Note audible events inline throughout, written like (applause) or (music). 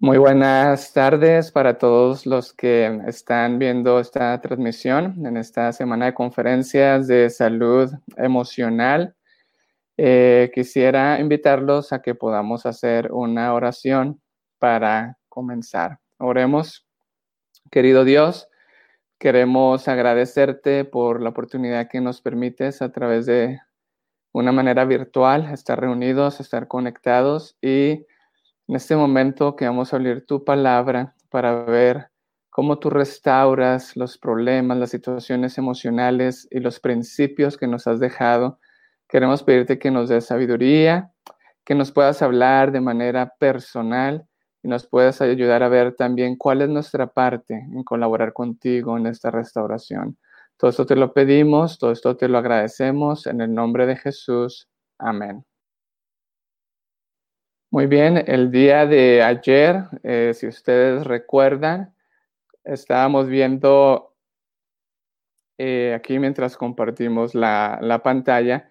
Muy buenas tardes para todos los que están viendo esta transmisión en esta semana de conferencias de salud emocional. Eh, quisiera invitarlos a que podamos hacer una oración para comenzar. Oremos. Querido Dios, queremos agradecerte por la oportunidad que nos permites a través de una manera virtual estar reunidos, estar conectados y en este momento que vamos a oír tu palabra para ver cómo tú restauras los problemas, las situaciones emocionales y los principios que nos has dejado. Queremos pedirte que nos des sabiduría, que nos puedas hablar de manera personal y nos puedas ayudar a ver también cuál es nuestra parte en colaborar contigo en esta restauración. Todo esto te lo pedimos, todo esto te lo agradecemos en el nombre de Jesús. Amén. Muy bien, el día de ayer, eh, si ustedes recuerdan, estábamos viendo eh, aquí mientras compartimos la, pantalla,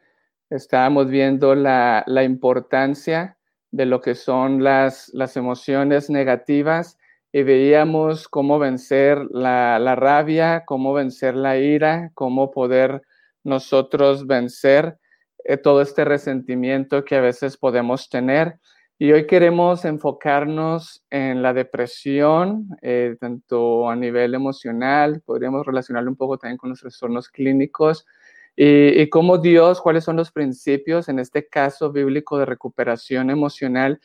estábamos viendo la, importancia de lo que son las, las, emociones negativas y veíamos cómo vencer la, la rabia, cómo vencer la ira, cómo poder nosotros vencer eh, todo este resentimiento que a veces podemos tener. Y hoy queremos enfocarnos en la depresión, eh, tanto a nivel emocional, podríamos relacionarlo un poco también con los trastornos clínicos, y, y, cómo Dios, cuáles son los principios, en este caso bíblico, de recuperación emocional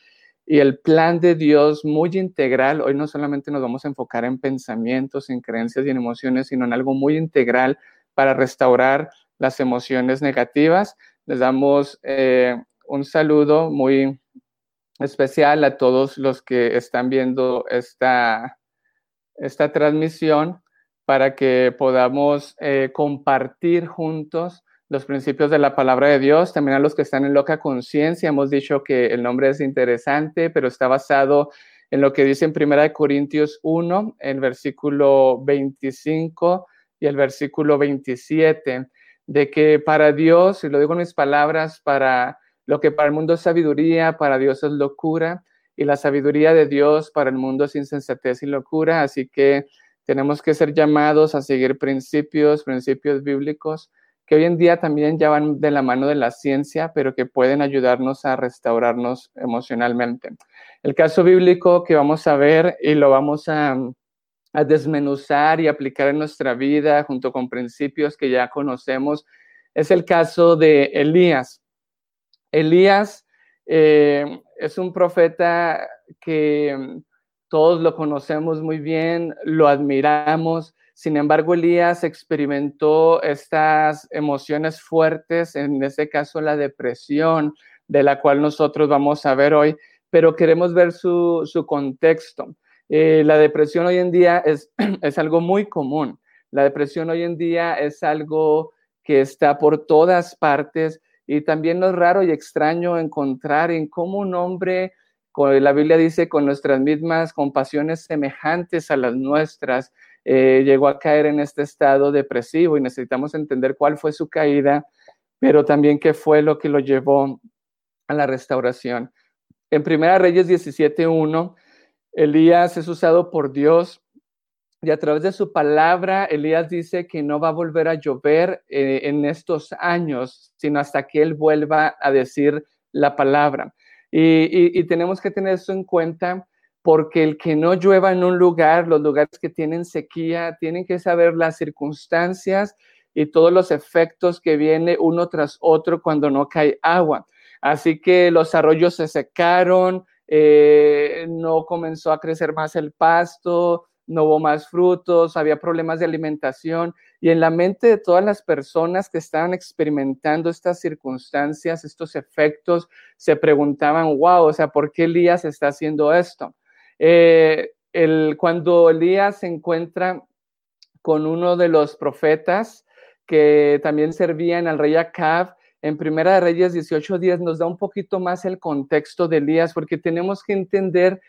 y el plan de Dios muy integral. Hoy no solamente nos vamos a enfocar en pensamientos, en creencias y en emociones, sino en algo muy integral para restaurar las emociones negativas. Les damos eh, un saludo muy especial a todos los que están viendo esta, esta transmisión para que podamos eh, compartir juntos los principios de la palabra de Dios, también a los que están en loca conciencia. Hemos dicho que el nombre es interesante, pero está basado en lo que dice en 1 Corintios 1, el versículo 25 y el versículo 27, de que para Dios, y lo digo en mis palabras, para lo que para el mundo es sabiduría, para Dios es locura, y la sabiduría de Dios para el mundo es insensatez y locura. Así que tenemos que ser llamados a seguir principios, principios bíblicos, que hoy en día también ya van de la mano de la ciencia, pero que pueden ayudarnos a restaurarnos emocionalmente. El caso bíblico que vamos a ver y lo vamos a, desmenuzar y aplicar en nuestra vida junto con principios que ya conocemos es el caso de Elías. Elías eh, es un profeta que todos lo conocemos muy bien, lo admiramos. Sin embargo, Elías experimentó estas emociones fuertes, en este caso la depresión, de la cual nosotros vamos a ver hoy, pero queremos ver su, contexto. Eh, la depresión hoy en día es, (clears throat) es algo muy común. La depresión hoy en día es algo que está por todas partes y también es raro y extraño encontrar en cómo un hombre, la Biblia dice, con nuestras mismas compasiones semejantes a las nuestras, eh, llegó a caer en este estado depresivo y necesitamos entender cuál fue su caída, pero también qué fue lo que lo llevó a la restauración. En Primera Reyes 17.1, Elías es usado por Dios y a través de su palabra, Elías dice que no va a volver a llover eh, en estos años, sino hasta que Él vuelva a decir la palabra. Y, tenemos que tener eso en cuenta porque el que no llueva en un lugar, los lugares que tienen sequía, tienen que saber las circunstancias y todos los efectos que viene uno tras otro cuando no cae agua. Así que los arroyos se secaron, eh, no comenzó a crecer más el pasto, no hubo más frutos, había problemas de alimentación y en la mente de todas las personas que estaban experimentando estas circunstancias, estos efectos, se preguntaban, wow, o sea, ¿por qué Elías está haciendo esto? Eh, el, cuando Elías se encuentra con uno de los profetas que también servían al rey Acab, en Primera de Reyes 18:10 nos da un poquito más el contexto de Elías, porque tenemos que entender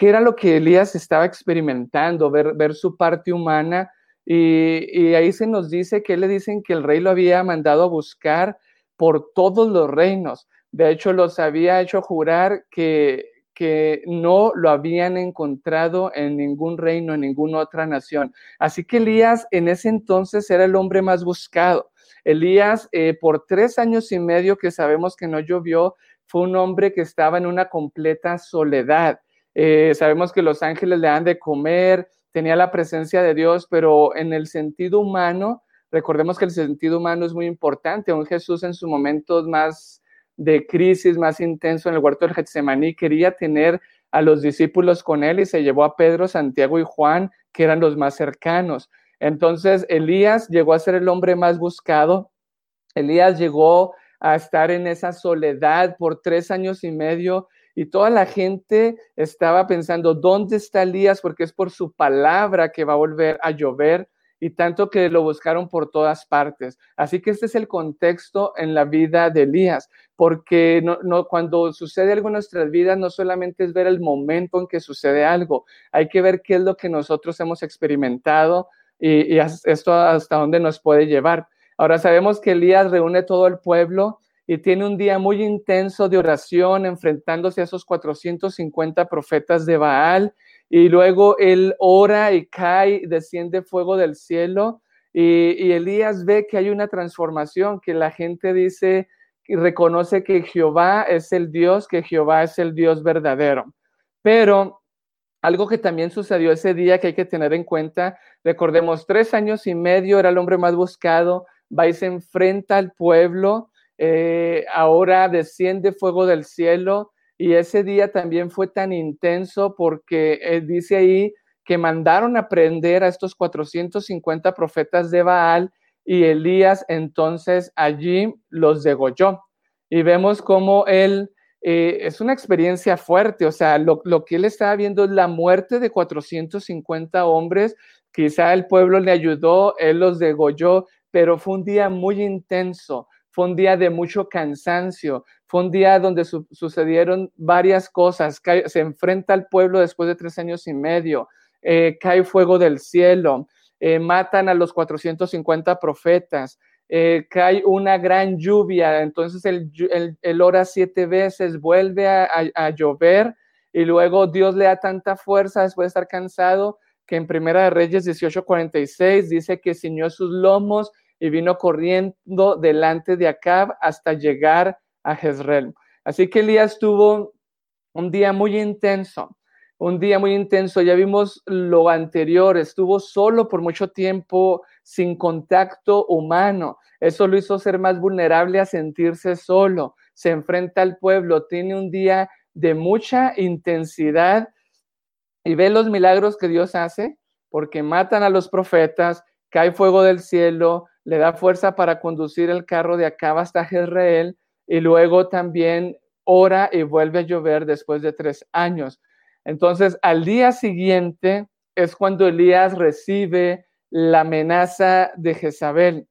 qué era lo que Elías estaba experimentando, ver, ver su parte humana. Y, ahí se nos dice que le dicen que el rey lo había mandado a buscar por todos los reinos. De hecho, los había hecho jurar que, que no lo habían encontrado en ningún reino, en ninguna otra nación. Así que Elías en ese entonces era el hombre más buscado. Elías, eh, por tres años y medio que sabemos que no llovió, fue un hombre que estaba en una completa soledad. Eh, sabemos que los ángeles le dan de comer, tenía la presencia de Dios, pero en el sentido humano, recordemos que el sentido humano es muy importante. Un Jesús en sus momentos más de crisis, más intenso en el huerto del Getsemaní, quería tener a los discípulos con él y se llevó a Pedro, Santiago y Juan, que eran los más cercanos. Entonces, Elías llegó a ser el hombre más buscado. Elías llegó a estar en esa soledad por tres años y medio y toda la gente estaba pensando, ¿dónde está Elías? Porque es por su palabra que va a volver a llover y tanto que lo buscaron por todas partes. Así que este es el contexto en la vida de Elías, porque no, cuando sucede algo en nuestras vidas no solamente es ver el momento en que sucede algo, hay que ver qué es lo que nosotros hemos experimentado y, y esto hasta dónde nos puede llevar. Ahora sabemos que Elías reúne todo el pueblo y tiene un día muy intenso de oración enfrentándose a esos 450 profetas de Baal y luego él ora y cae, desciende fuego del cielo y, Elías ve que hay una transformación, que la gente dice y reconoce que Jehová es el Dios, que Jehová es el Dios verdadero. Pero algo que también sucedió ese día que hay que tener en cuenta, recordemos, tres años y medio era el hombre más buscado, va y se enfrenta al pueblo eh, ahora desciende fuego del cielo y ese día también fue tan intenso porque eh, dice ahí que mandaron a prender a estos 450 profetas de Baal y Elías entonces allí los degolló. Y vemos cómo él, eh, es una experiencia fuerte, o sea, lo, lo, que él estaba viendo es la muerte de 450 hombres, quizá el pueblo le ayudó, él los degolló, pero fue un día muy intenso, fue un día de mucho cansancio, fue un día donde sucedieron varias cosas. se enfrenta al pueblo después de tres años y medio, eh, cae fuego del cielo, eh, matan a los 450 profetas, eh, cae una gran lluvia, entonces el, el, ora siete veces, vuelve a, a, llover y luego Dios le da tanta fuerza después de estar cansado que en Primera de Reyes 18:46 dice que ciñó sus lomos y vino corriendo delante de Acab hasta llegar a Jezreel. Así que Elías tuvo un día muy intenso, un día muy intenso. Ya vimos lo anterior, estuvo solo por mucho tiempo, sin contacto humano. Eso lo hizo ser más vulnerable a sentirse solo. Se enfrenta al pueblo, tiene un día de mucha intensidad y ve los milagros que Dios hace, porque matan a los profetas, cae fuego del cielo, le da fuerza para conducir el carro de acá hasta Jezreel y luego también ora y vuelve a llover después de tres años. Entonces, al día siguiente es cuando Elías recibe la amenaza de Jezabel,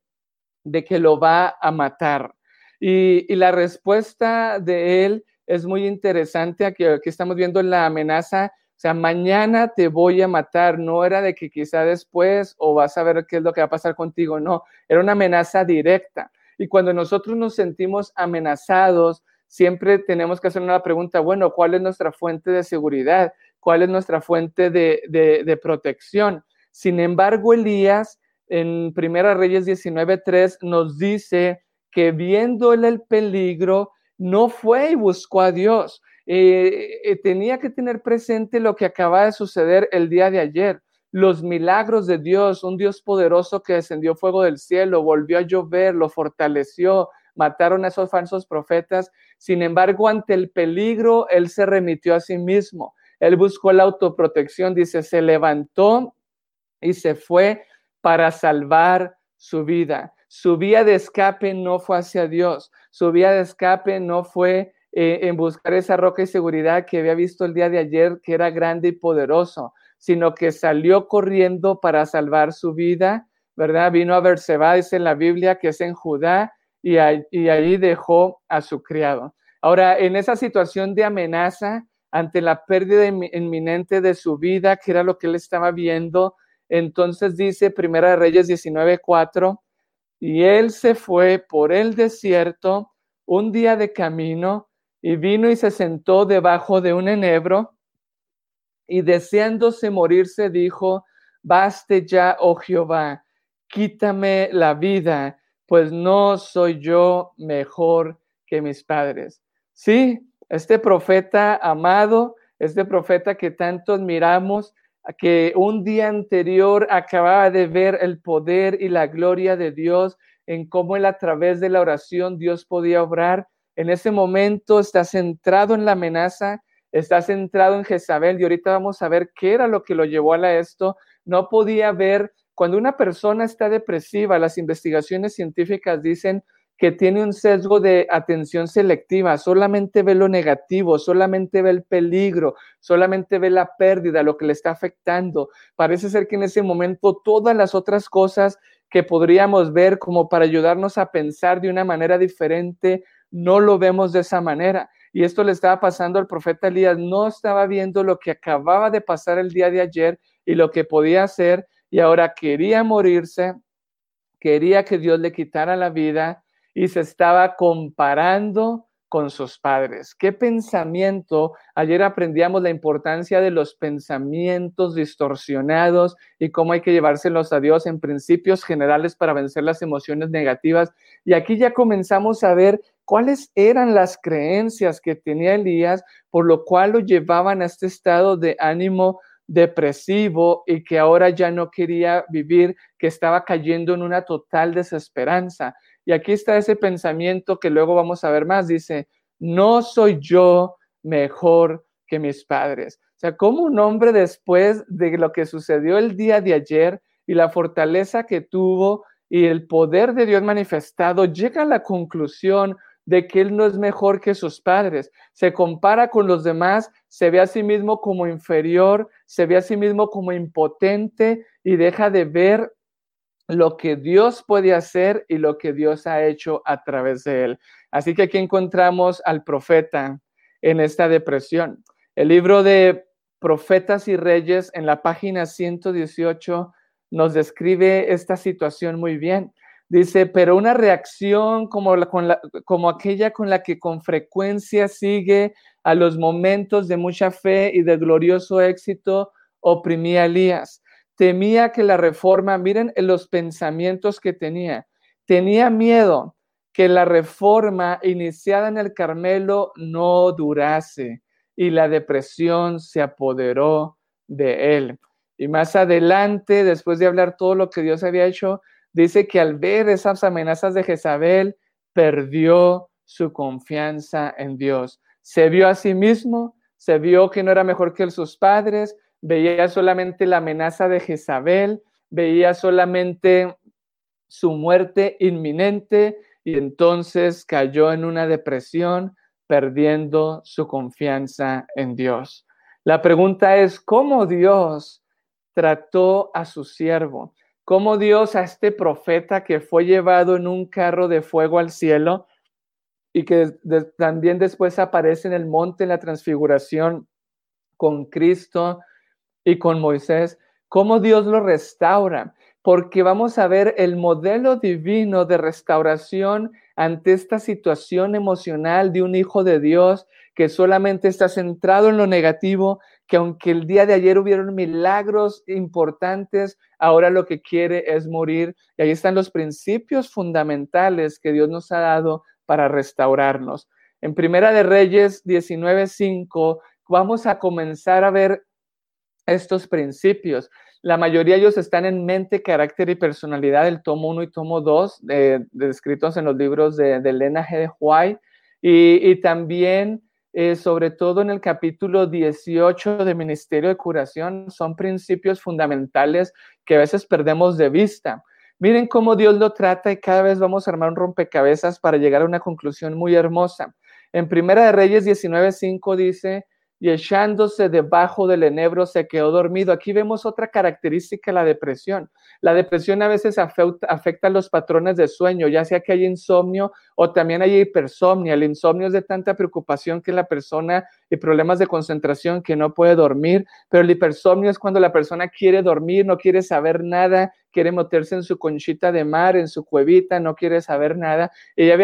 de que lo va a matar. Y, la respuesta de él es muy interesante. Aquí, aquí estamos viendo la amenaza o sea, mañana te voy a matar. No era de que quizá después o vas a ver qué es lo que va a pasar contigo. No, era una amenaza directa. Y cuando nosotros nos sentimos amenazados, siempre tenemos que hacer una pregunta, bueno, ¿cuál es nuestra fuente de seguridad? ¿Cuál es nuestra fuente de, de, protección? Sin embargo, Elías en Primera Reyes 19.3 nos dice que viéndole el peligro, no fue y buscó a Dios. Eh, tenía que tener presente lo que acaba de suceder el día de ayer, los milagros de Dios, un Dios poderoso que descendió fuego del cielo, volvió a llover, lo fortaleció, mataron a esos falsos profetas. Sin embargo, ante el peligro, él se remitió a sí mismo. Él buscó la autoprotección, dice, se levantó y se fue para salvar su vida. Su vía de escape no fue hacia Dios, su vía de escape no fue eh, en buscar esa roca y seguridad que había visto el día de ayer, que era grande y poderoso, sino que salió corriendo para salvar su vida, ¿verdad? Vino a Berseba, dice en la Biblia, que es en Judá, y, y ahí dejó a su criado. Ahora, en esa situación de amenaza, ante la pérdida inminente de su vida, que era lo que él estaba viendo, entonces dice Primera de Reyes 19:4, y él se fue por el desierto un día de camino y vino y se sentó debajo de un enebro y deseándose morirse dijo, baste ya, oh Jehová, quítame la vida, pues no soy yo mejor que mis padres. Sí, este profeta amado, este profeta que tanto admiramos, que un día anterior acababa de ver el poder y la gloria de Dios en cómo él a través de la oración Dios podía obrar. En ese momento está centrado en la amenaza, está centrado en Jezabel y ahorita vamos a ver qué era lo que lo llevó a esto. No podía ver, cuando una persona está depresiva, las investigaciones científicas dicen que tiene un sesgo de atención selectiva, solamente ve lo negativo, solamente ve el peligro, solamente ve la pérdida, lo que le está afectando. Parece ser que en ese momento todas las otras cosas que podríamos ver como para ayudarnos a pensar de una manera diferente, no lo vemos de esa manera. Y esto le estaba pasando al profeta Elías, no estaba viendo lo que acababa de pasar el día de ayer y lo que podía hacer, y ahora quería morirse, quería que Dios le quitara la vida y se estaba comparando con sus padres. ¿Qué pensamiento? Ayer aprendíamos la importancia de los pensamientos distorsionados y cómo hay que llevárselos a Dios en principios generales para vencer las emociones negativas. Y aquí ya comenzamos a ver cuáles eran las creencias que tenía Elías, por lo cual lo llevaban a este estado de ánimo depresivo y que ahora ya no quería vivir, que estaba cayendo en una total desesperanza. Y aquí está ese pensamiento que luego vamos a ver más. Dice, no soy yo mejor que mis padres. O sea, como un hombre después de lo que sucedió el día de ayer y la fortaleza que tuvo y el poder de Dios manifestado, llega a la conclusión de que él no es mejor que sus padres. Se compara con los demás, se ve a sí mismo como inferior, se ve a sí mismo como impotente y deja de ver lo que Dios puede hacer y lo que Dios ha hecho a través de él. Así que aquí encontramos al profeta en esta depresión. El libro de Profetas y Reyes en la página 118 nos describe esta situación muy bien. Dice, pero una reacción como, como aquella con la que con frecuencia sigue a los momentos de mucha fe y de glorioso éxito oprimía a Elías temía que la reforma, miren los pensamientos que tenía, tenía miedo que la reforma iniciada en el Carmelo no durase y la depresión se apoderó de él. Y más adelante, después de hablar todo lo que Dios había hecho, dice que al ver esas amenazas de Jezabel, perdió su confianza en Dios. Se vio a sí mismo, se vio que no era mejor que sus padres, veía solamente la amenaza de Jezabel, veía solamente su muerte inminente y entonces cayó en una depresión, perdiendo su confianza en Dios. La pregunta es, ¿cómo Dios trató a su siervo? ¿Cómo Dios a este profeta que fue llevado en un carro de fuego al cielo y que también después aparece en el monte en la transfiguración con Cristo, y con Moisés, cómo Dios lo restaura, porque vamos a ver el modelo divino de restauración ante esta situación emocional de un hijo de Dios que solamente está centrado en lo negativo, que aunque el día de ayer hubieron milagros importantes, ahora lo que quiere es morir. Y ahí están los principios fundamentales que Dios nos ha dado para restaurarnos. En Primera de Reyes 19:5 vamos a comenzar a ver estos principios. La mayoría de ellos están en mente, carácter y personalidad, el tomo 1 y tomo 2, descritos en los libros de, Elena G. White, y, también, eh, sobre todo en el capítulo 18 de Ministerio de Curación, son principios fundamentales que a veces perdemos de vista. Miren cómo Dios lo trata y cada vez vamos a armar un rompecabezas para llegar a una conclusión muy hermosa. En Primera de Reyes 19.5 dice, y echándose debajo del enebro se quedó dormido. Aquí vemos otra característica la depresión. La depresión a veces afecta, los patrones de sueño, ya sea que hay insomnio o también hay hipersomnia. El insomnio es de tanta preocupación que la persona y problemas de concentración que no puede dormir, pero el hipersomnio es cuando la persona quiere dormir, no quiere saber nada, quiere meterse en su conchita de mar, en su cuevita, no quiere saber nada. Y ya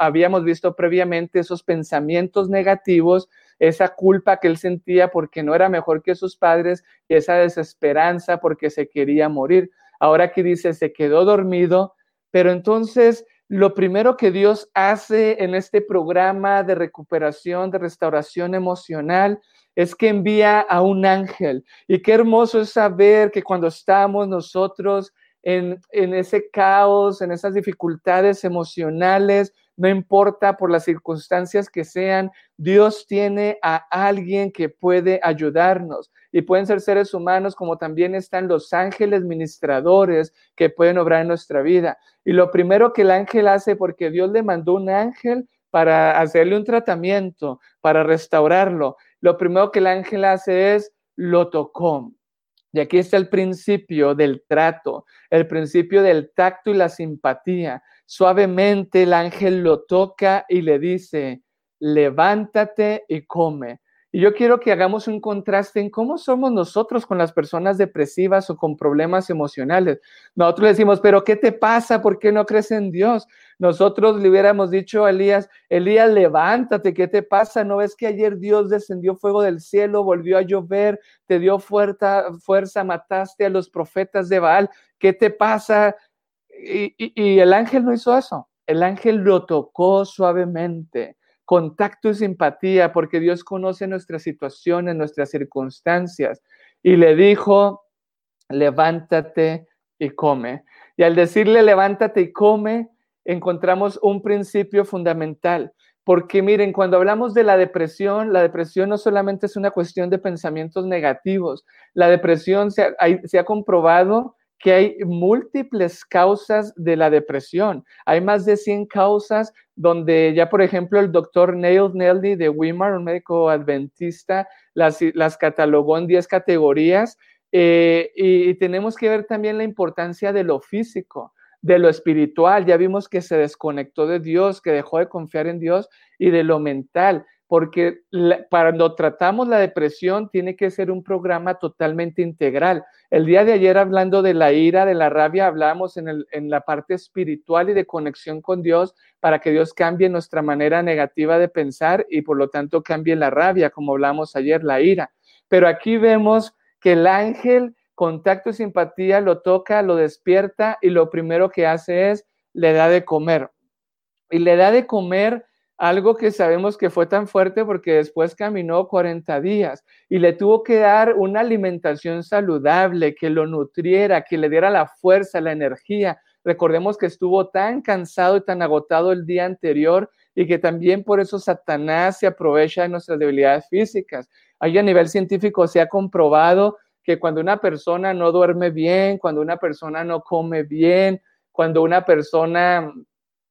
habíamos visto previamente esos pensamientos negativos, esa culpa que él sentía porque no era mejor que sus padres y esa desesperanza porque se quería morir. Ahora aquí dice, se quedó dormido, pero entonces lo primero que Dios hace en este programa de recuperación, de restauración emocional, es que envía a un ángel. Y qué hermoso es saber que cuando estamos nosotros en, en, ese caos, en esas dificultades emocionales, no importa por las circunstancias que sean, Dios tiene a alguien que puede ayudarnos. Y pueden ser seres humanos como también están los ángeles ministradores que pueden obrar en nuestra vida. Y lo primero que el ángel hace, porque Dios le mandó un ángel para hacerle un tratamiento, para restaurarlo, lo primero que el ángel hace es lo tocó. Y aquí está el principio del trato, el principio del tacto y la simpatía. Suavemente el ángel lo toca y le dice, levántate y come. Y yo quiero que hagamos un contraste en cómo somos nosotros con las personas depresivas o con problemas emocionales. Nosotros le decimos, pero ¿qué te pasa? ¿Por qué no crees en Dios? Nosotros le hubiéramos dicho a Elías, Elías, levántate, ¿qué te pasa? ¿No ves que ayer Dios descendió fuego del cielo, volvió a llover, te dio fuerza, fuerza mataste a los profetas de Baal? ¿Qué te pasa? Y, y el ángel no hizo eso. El ángel lo tocó suavemente contacto y simpatía, porque Dios conoce nuestras situaciones, nuestras circunstancias. Y le dijo, levántate y come. Y al decirle, levántate y come, encontramos un principio fundamental. Porque miren, cuando hablamos de la depresión, la depresión no solamente es una cuestión de pensamientos negativos. La depresión se ha, se ha comprobado que hay múltiples causas de la depresión. Hay más de 100 causas donde ya, por ejemplo, el doctor Neil Nelly de Weimar, un médico adventista, las, las catalogó en 10 categorías. Eh, y tenemos que ver también la importancia de lo físico, de lo espiritual. Ya vimos que se desconectó de Dios, que dejó de confiar en Dios y de lo mental porque cuando tratamos la depresión tiene que ser un programa totalmente integral. El día de ayer hablando de la ira, de la rabia, hablamos en, en la parte espiritual y de conexión con Dios para que Dios cambie nuestra manera negativa de pensar y por lo tanto cambie la rabia, como hablamos ayer, la ira. Pero aquí vemos que el ángel, contacto y simpatía, lo toca, lo despierta y lo primero que hace es le da de comer. Y le da de comer algo que sabemos que fue tan fuerte porque después caminó 40 días y le tuvo que dar una alimentación saludable, que lo nutriera, que le diera la fuerza, la energía. Recordemos que estuvo tan cansado y tan agotado el día anterior y que también por eso Satanás se aprovecha de nuestras debilidades físicas. Ahí a nivel científico se ha comprobado que cuando una persona no duerme bien, cuando una persona no come bien, cuando una persona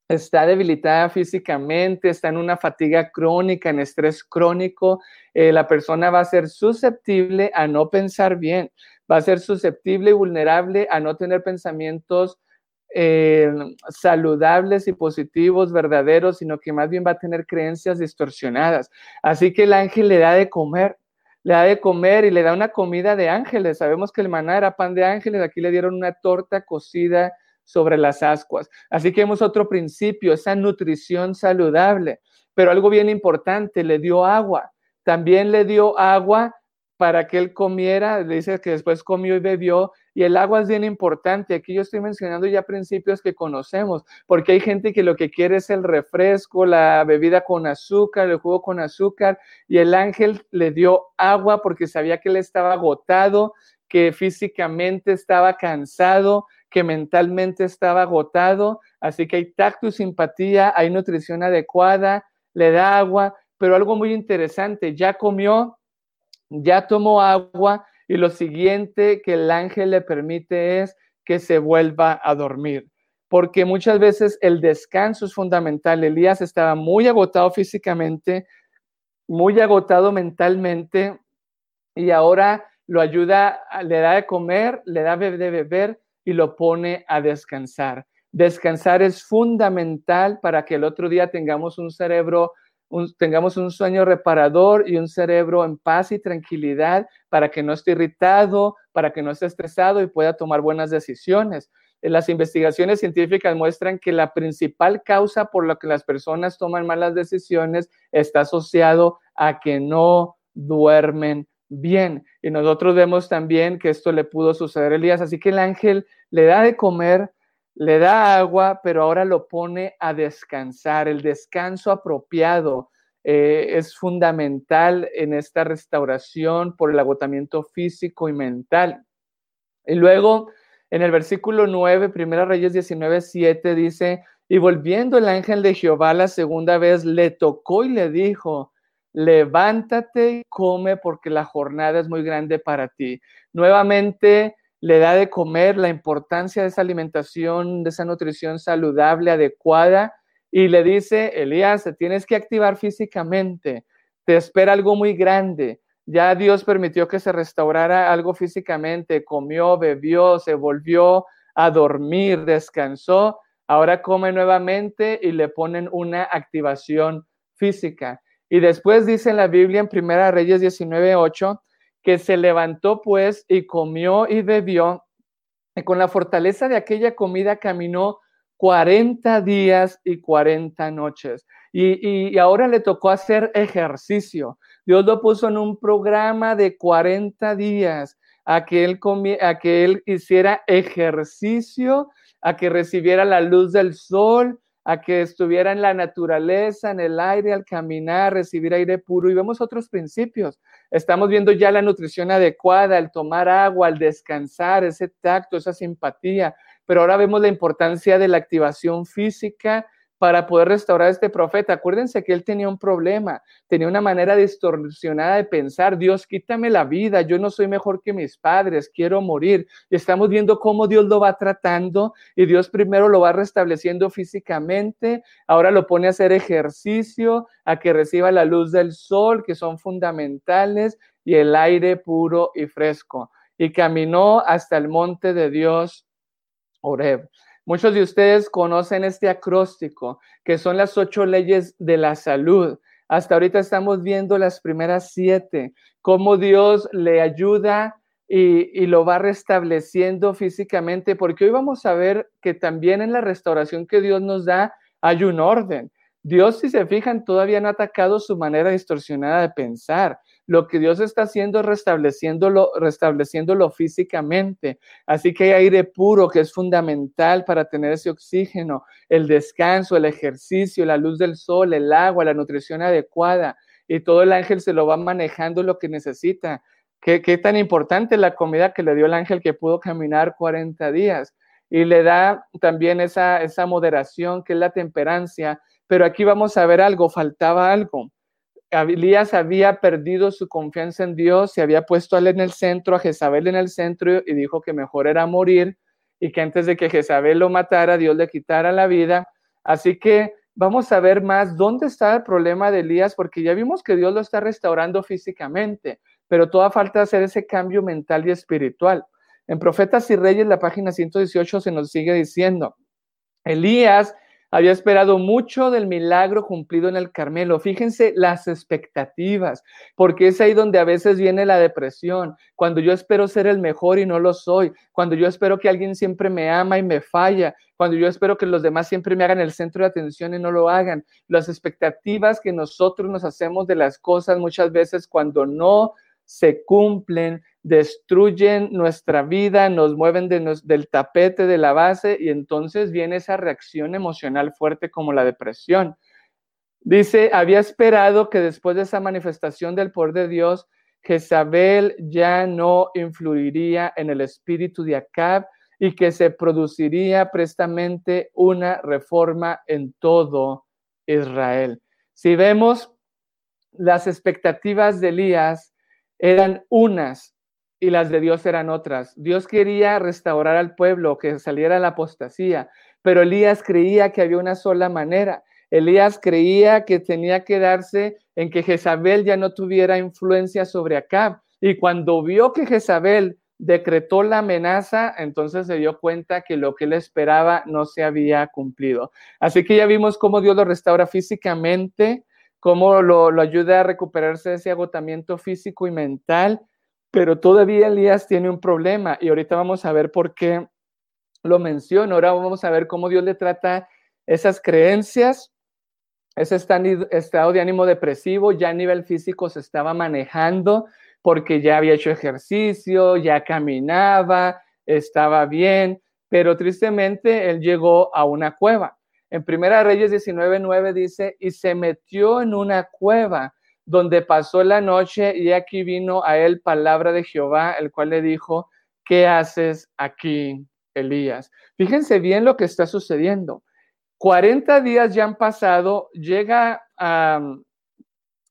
está debilitada físicamente, está en una fatiga crónica, en estrés crónico, eh, la persona va a ser susceptible a no pensar bien, va a ser susceptible y vulnerable a no tener pensamientos eh, saludables y positivos, verdaderos, sino que más bien va a tener creencias distorsionadas. Así que el ángel le da de comer, le da de comer y le da una comida de ángeles. Sabemos que el maná era pan de ángeles, aquí le dieron una torta cocida sobre las ascuas. Así que vemos otro principio, esa nutrición saludable. Pero algo bien importante, le dio agua. También le dio agua para que él comiera, dice que después comió y bebió, y el agua es bien importante. Aquí yo estoy mencionando ya principios que conocemos, porque hay gente que lo que quiere es el refresco, la bebida con azúcar, el jugo con azúcar, y el ángel le dio agua porque sabía que él estaba agotado, que físicamente estaba cansado, que mentalmente estaba agotado, así que hay tacto y simpatía, hay nutrición adecuada, le da agua, pero algo muy interesante, ya comió, ya tomó agua y lo siguiente que el ángel le permite es que se vuelva a dormir, porque muchas veces el descanso es fundamental. Elías estaba muy agotado físicamente, muy agotado mentalmente y ahora lo ayuda, le da de comer, le da de beber y lo pone a descansar. Descansar es fundamental para que el otro día tengamos un cerebro tengamos un sueño reparador y un cerebro en paz y tranquilidad para que no esté irritado, para que no esté estresado y pueda tomar buenas decisiones. Las investigaciones científicas muestran que la principal causa por la que las personas toman malas decisiones está asociado a que no duermen bien. Y nosotros vemos también que esto le pudo suceder a Elías. Así que el ángel le da de comer, le da agua, pero ahora lo pone a descansar. El descanso apropiado eh, es fundamental en esta restauración por el agotamiento físico y mental. Y luego, en el versículo 9, Primera Reyes 19, 7, dice, y volviendo el ángel de Jehová la segunda vez, le tocó y le dijo, levántate y come porque la jornada es muy grande para ti. Nuevamente le da de comer la importancia de esa alimentación, de esa nutrición saludable, adecuada, y le dice, Elías, te tienes que activar físicamente, te espera algo muy grande. Ya Dios permitió que se restaurara algo físicamente, comió, bebió, se volvió a dormir, descansó, ahora come nuevamente y le ponen una activación física. Y después dice en la Biblia en Primera Reyes 19:8 que se levantó pues y comió y bebió y con la fortaleza de aquella comida caminó 40 días y 40 noches. Y, ahora le tocó hacer ejercicio. Dios lo puso en un programa de 40 días a que él, a que él hiciera ejercicio, a que recibiera la luz del sol, a que estuviera en la naturaleza, en el aire, al caminar, recibir aire puro. Y vemos otros principios. Estamos viendo ya la nutrición adecuada, el tomar agua, el descansar, ese tacto, esa simpatía. Pero ahora vemos la importancia de la activación física para poder restaurar a este profeta. Acuérdense que él tenía un problema, tenía una manera distorsionada de pensar, Dios, quítame la vida, yo no soy mejor que mis padres, quiero morir. Y estamos viendo cómo Dios lo va tratando y Dios primero lo va restableciendo físicamente, ahora lo pone a hacer ejercicio, a que reciba la luz del sol, que son fundamentales, y el aire puro y fresco. Y caminó hasta el monte de Dios, Oreb. Muchos de ustedes conocen este acróstico, que son las ocho leyes de la salud. Hasta ahorita estamos viendo las primeras siete, cómo Dios le ayuda y, lo va restableciendo físicamente, porque hoy vamos a ver que también en la restauración que Dios nos da hay un orden. Dios, si se fijan, todavía no ha atacado su manera distorsionada de pensar lo que Dios está haciendo es restableciéndolo, restableciéndolo físicamente. Así que hay aire puro que es fundamental para tener ese oxígeno, el descanso, el ejercicio, la luz del sol, el agua, la nutrición adecuada. Y todo el ángel se lo va manejando lo que necesita. ¿Qué, qué tan importante la comida que le dio el ángel que pudo caminar 40 días? Y le da también esa, esa moderación que es la temperancia. Pero aquí vamos a ver algo, faltaba algo Elías había perdido su confianza en Dios, se había puesto a él en el centro, a Jezabel en el centro y dijo que mejor era morir y que antes de que Jezabel lo matara, Dios le quitara la vida. Así que vamos a ver más dónde está el problema de Elías, porque ya vimos que Dios lo está restaurando físicamente, pero toda falta hacer ese cambio mental y espiritual. En Profetas y Reyes, la página 118 se nos sigue diciendo, Elías había esperado mucho del milagro cumplido en el Carmelo. Fíjense las expectativas, porque es ahí donde a veces viene la depresión. Cuando yo espero ser el mejor y no lo soy. Cuando yo espero que alguien siempre me ama y me falla. Cuando yo espero que los demás siempre me hagan el centro de atención y no lo hagan. Las expectativas que nosotros nos hacemos de las cosas muchas veces cuando no se cumplen, destruyen nuestra vida, nos mueven del tapete de la base y entonces viene esa reacción emocional fuerte como la depresión. Dice, había esperado que después de esa manifestación del poder de Dios, Jezabel ya no influiría en el espíritu de Acab y que se produciría prestamente una reforma en todo Israel. Si vemos las expectativas de Elías, eran unas y las de Dios eran otras. Dios quería restaurar al pueblo, que saliera la apostasía, pero Elías creía que había una sola manera. Elías creía que tenía que darse en que Jezabel ya no tuviera influencia sobre Acab. Y cuando vio que Jezabel decretó la amenaza, entonces se dio cuenta que lo que él esperaba no se había cumplido. Así que ya vimos cómo Dios lo restaura físicamente, cómo lo, lo ayuda a recuperarse de ese agotamiento físico y mental, pero todavía Elías tiene un problema y ahorita vamos a ver por qué lo menciono. Ahora vamos a ver cómo Dios le trata esas creencias, ese estado de ánimo depresivo, ya a nivel físico se estaba manejando porque ya había hecho ejercicio, ya caminaba, estaba bien, pero tristemente él llegó a una cueva. En Primera Reyes 19:9 dice, y se metió en una cueva donde pasó la noche y aquí vino a él palabra de Jehová, el cual le dijo, ¿qué haces aquí, Elías? Fíjense bien lo que está sucediendo. 40 días ya han pasado, llega a,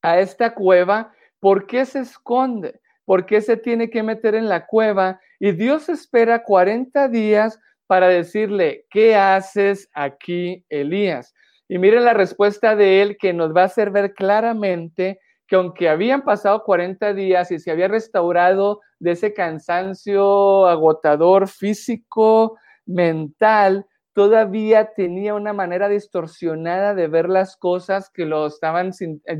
esta cueva, ¿por qué se esconde? ¿Por qué se tiene que meter en la cueva? Y Dios espera 40 días para decirle, ¿qué haces aquí, Elías? Y miren la respuesta de él que nos va a hacer ver claramente que aunque habían pasado 40 días y se había restaurado de ese cansancio agotador físico, mental, todavía tenía una manera distorsionada de ver las cosas que lo estaban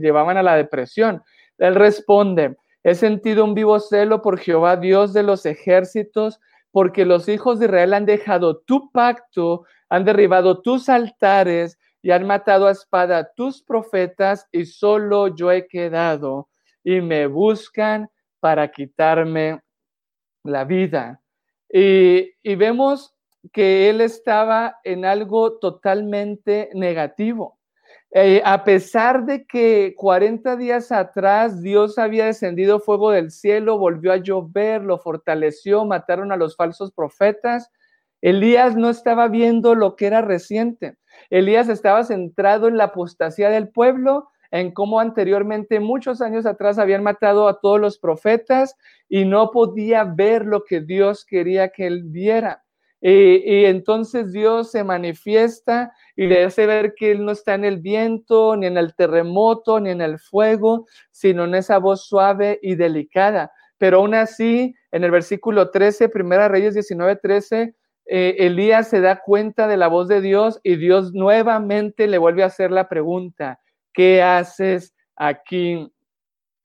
llevaban a la depresión. Él responde, he sentido un vivo celo por Jehová, Dios de los ejércitos, porque los hijos de Israel han dejado tu pacto, han derribado tus altares y han matado a espada tus profetas y solo yo he quedado y me buscan para quitarme la vida. Y, y vemos que él estaba en algo totalmente negativo. Eh, a pesar de que 40 días atrás Dios había descendido fuego del cielo, volvió a llover, lo fortaleció, mataron a los falsos profetas, Elías no estaba viendo lo que era reciente. Elías estaba centrado en la apostasía del pueblo, en cómo anteriormente, muchos años atrás, habían matado a todos los profetas y no podía ver lo que Dios quería que él viera. Y, entonces Dios se manifiesta y le hace ver que Él no está en el viento, ni en el terremoto, ni en el fuego, sino en esa voz suave y delicada. Pero aún así, en el versículo 13, Primera Reyes 19, 13, eh, Elías se da cuenta de la voz de Dios y Dios nuevamente le vuelve a hacer la pregunta, ¿qué haces aquí,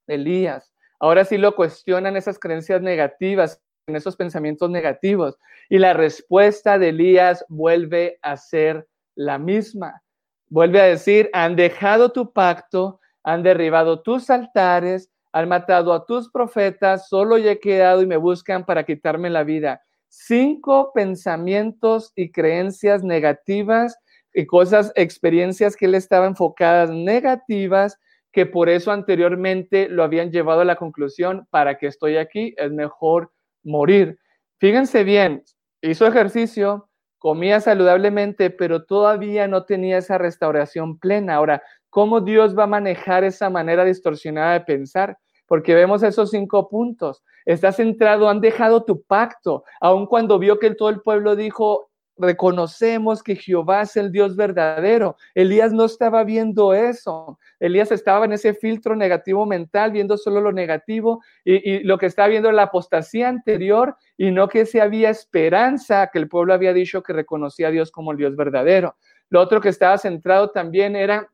Elías? Ahora sí lo cuestionan esas creencias negativas, en esos pensamientos negativos. Y la respuesta de Elías vuelve a ser la misma. Vuelve a decir, han dejado tu pacto, han derribado tus altares, han matado a tus profetas, solo he quedado y me buscan para quitarme la vida. Cinco pensamientos y creencias negativas y cosas, experiencias que él estaba enfocadas negativas, que por eso anteriormente lo habían llevado a la conclusión, para que estoy aquí, es mejor morir. Fíjense bien, hizo ejercicio, comía saludablemente, pero todavía no tenía esa restauración plena. Ahora, ¿cómo Dios va a manejar esa manera distorsionada de pensar? Porque vemos esos cinco puntos. Está centrado, han dejado tu pacto, aun cuando vio que todo el pueblo dijo, reconocemos que Jehová es el Dios verdadero. Elías no estaba viendo eso. Elías estaba en ese filtro negativo mental, viendo solo lo negativo y, lo que estaba viendo la apostasía anterior y no que se había esperanza, que el pueblo había dicho que reconocía a Dios como el Dios verdadero. Lo otro que estaba centrado también era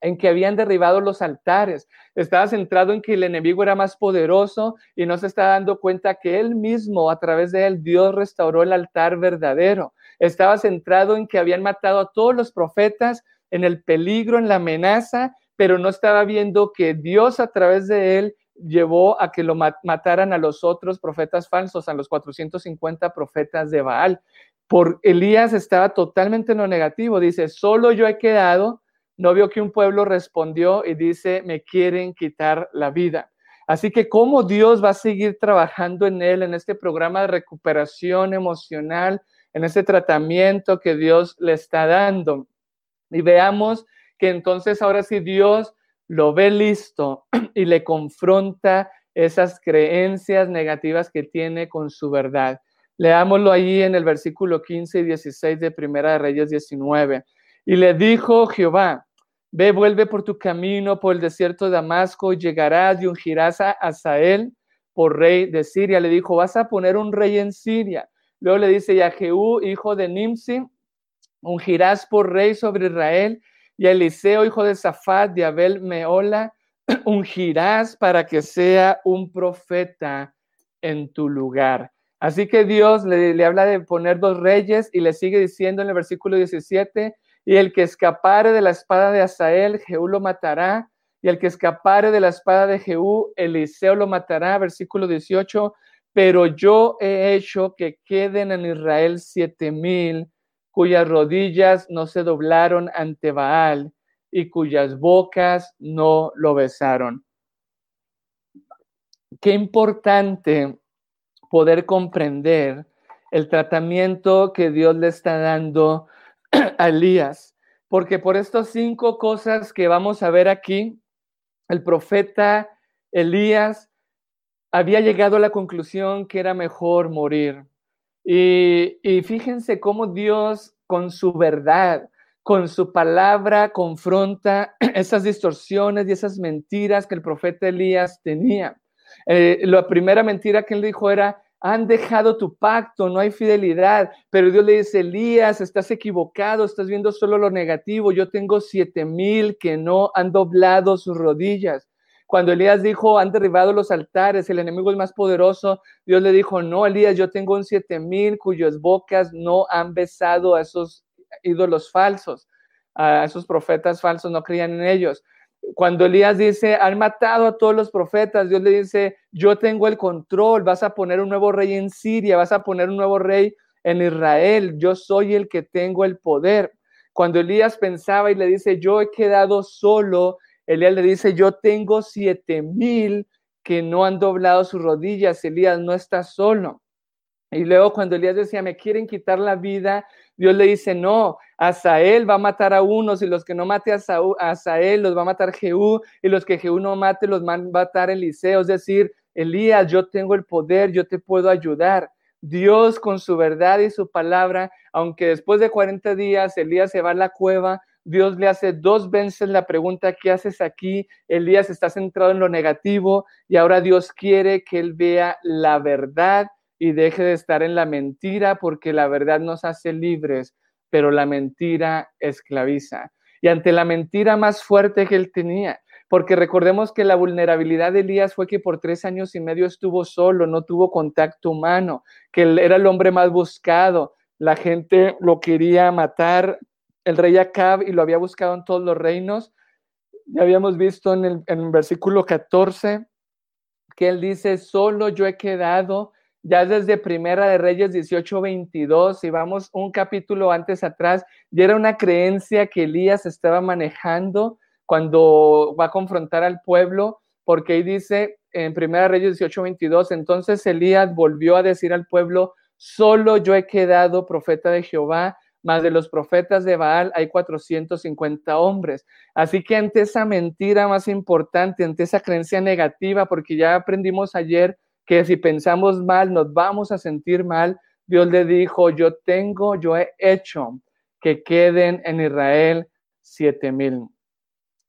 en que habían derribado los altares. Estaba centrado en que el enemigo era más poderoso y no se está dando cuenta que él mismo, a través de él, Dios restauró el altar verdadero estaba centrado en que habían matado a todos los profetas, en el peligro, en la amenaza, pero no estaba viendo que Dios a través de él llevó a que lo mataran a los otros profetas falsos, a los 450 profetas de Baal. Por Elías estaba totalmente en lo negativo, dice, solo yo he quedado, no vio que un pueblo respondió y dice, me quieren quitar la vida. Así que cómo Dios va a seguir trabajando en él, en este programa de recuperación emocional, en ese tratamiento que Dios le está dando. Y veamos que entonces ahora sí Dios lo ve listo y le confronta esas creencias negativas que tiene con su verdad. Leámoslo ahí en el versículo 15 y 16 de Primera de Reyes 19. Y le dijo Jehová, ve, vuelve por tu camino por el desierto de Damasco y llegarás y ungirás a Asael por rey de Siria. Le dijo, vas a poner un rey en Siria Luego le dice, y a Jehú, hijo de Nimsi, ungirás por rey sobre Israel. y a Eliseo, hijo de Safat, de Abel Meola, (clears throat) ungirás para que sea un profeta en tu lugar. Así que Dios le, le, habla de poner dos reyes y le sigue diciendo en el versículo 17, y el que escapare de la espada de Asael, Jehú lo matará, y el que escapare de la espada de Jehú, Eliseo lo matará, versículo 18, pero yo he hecho que queden en Israel siete mil cuyas rodillas no se doblaron ante Baal y cuyas bocas no lo besaron. Qué importante poder comprender el tratamiento que Dios le está dando (clears throat) Elías, porque por estas cinco cosas que vamos a ver aquí, el profeta Elías había llegado a la conclusión que era mejor morir. Y, y, fíjense cómo Dios con su verdad, con su palabra, confronta (clears throat) esas distorsiones y esas mentiras que el profeta Elías tenía. Eh, la primera mentira que él dijo era, han dejado tu pacto, no hay fidelidad. Pero Dios le dice, Elías, estás equivocado, estás viendo solo lo negativo. Yo tengo siete mil que no han doblado sus rodillas. Cuando Elías dijo, han derribado los altares, el enemigo es más poderoso, Dios le dijo, no, Elías, yo tengo un siete mil cuyas bocas no han besado a esos ídolos falsos, a esos profetas falsos, no creían en ellos. Cuando Elías dice, han matado a todos los profetas, Dios le dice, yo tengo el control, vas a poner un nuevo rey en Siria, vas a poner un nuevo rey en Israel, yo soy el que tengo el poder. Cuando Elías pensaba y le dice, yo he quedado solo, Elías le dice, yo tengo siete mil que no han doblado sus rodillas, Elías no está solo. Y luego cuando Elías decía, me quieren quitar la vida, Dios le dice, no, Asael va a matar a unos y los que no mate a, Asael los va a matar Jehú y los que Jehú no mate los va a matar Eliseo. Es decir, Elías, yo tengo el poder, yo te puedo ayudar. Dios con su verdad y su palabra, aunque después de 40 días Elías se va a la cueva, Dios le hace dos veces la pregunta, ¿qué haces aquí? Elías está centrado en lo negativo y ahora Dios quiere que él vea la verdad y deje de estar en la mentira porque la verdad nos hace libres, pero la mentira esclaviza. Y ante la mentira más fuerte que él tenía, porque recordemos que la vulnerabilidad de Elías fue que por tres años y medio estuvo solo, no tuvo contacto humano, que él era el hombre más buscado, la gente lo quería matar, el rey Acab y lo había buscado en todos los reinos. Ya habíamos visto en el, en versículo 14 que él dice, solo yo he quedado, ya desde Primera de Reyes 18, 22, si vamos un capítulo antes atrás, ya era una creencia que Elías estaba manejando cuando va a confrontar al pueblo, porque ahí dice en Primera de Reyes 18, 22, entonces Elías volvió a decir al pueblo, solo yo he quedado profeta de Jehová, más de los profetas de Baal hay 450 hombres. Así que ante esa mentira más importante, ante esa creencia negativa, porque ya aprendimos ayer que si pensamos mal nos vamos a sentir mal, Dios le dijo, yo tengo, yo he hecho que queden en Israel siete mil.